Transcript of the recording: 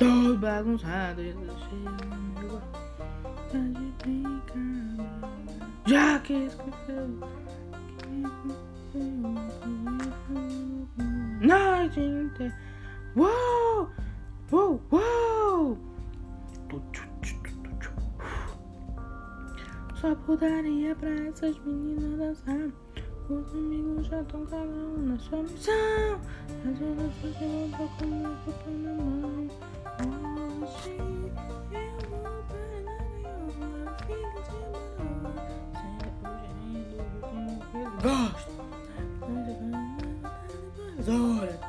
Todo bagunçado, tá. Já que esqueceu. Noite inteira. Uou! Uou! Uou! Só putaria pra essas meninas dançar. Os amigos já estão cagando na sua missão. As outras você voltou com o copo na mão. Hoje eu vou para a filha de. Sempre fugindo do que meu filho gosta. Horas.